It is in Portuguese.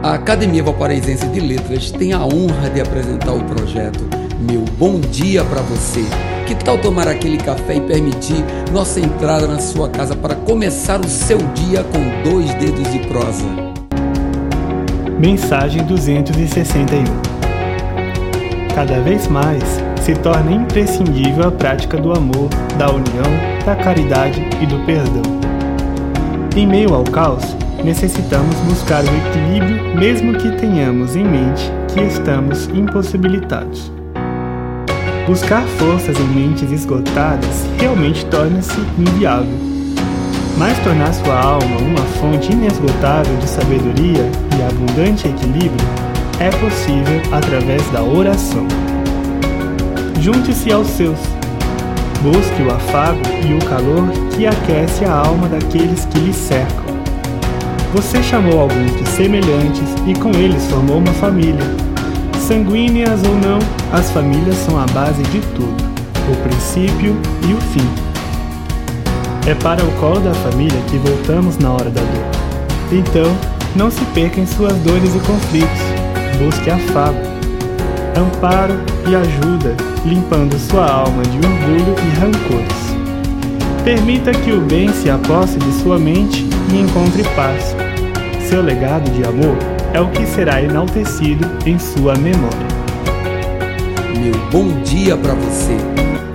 A Academia Valparaísense de Letras tem a honra de apresentar o projeto Meu Bom Dia para Você. Que tal tomar aquele café e permitir nossa entrada na sua casa para começar o seu dia com dois dedos de prosa? Mensagem 261 Cada vez mais se torna imprescindível a prática do amor, da união, da caridade e do perdão. Em meio ao caos, necessitamos buscar o equilíbrio, mesmo que tenhamos em mente que estamos impossibilitados. Buscar forças em mentes esgotadas realmente torna-se inviável. Mas tornar sua alma uma fonte inesgotável de sabedoria e abundante equilíbrio é possível através da oração. Junte-se aos seus. Busque o afago e o calor que aquece a alma daqueles que lhe cercam. Você chamou alguns de semelhantes e com eles formou uma família. Sanguíneas ou não, as famílias são a base de tudo, o princípio e o fim. É para o colo da família que voltamos na hora da dor. Então, não se perca em suas dores e conflitos. Busque afago, amparo e ajuda, limpando sua alma de orgulho. Permita que o bem se aposse de sua mente e encontre paz. Seu legado de amor é o que será enaltecido em sua memória. Meu bom dia para você.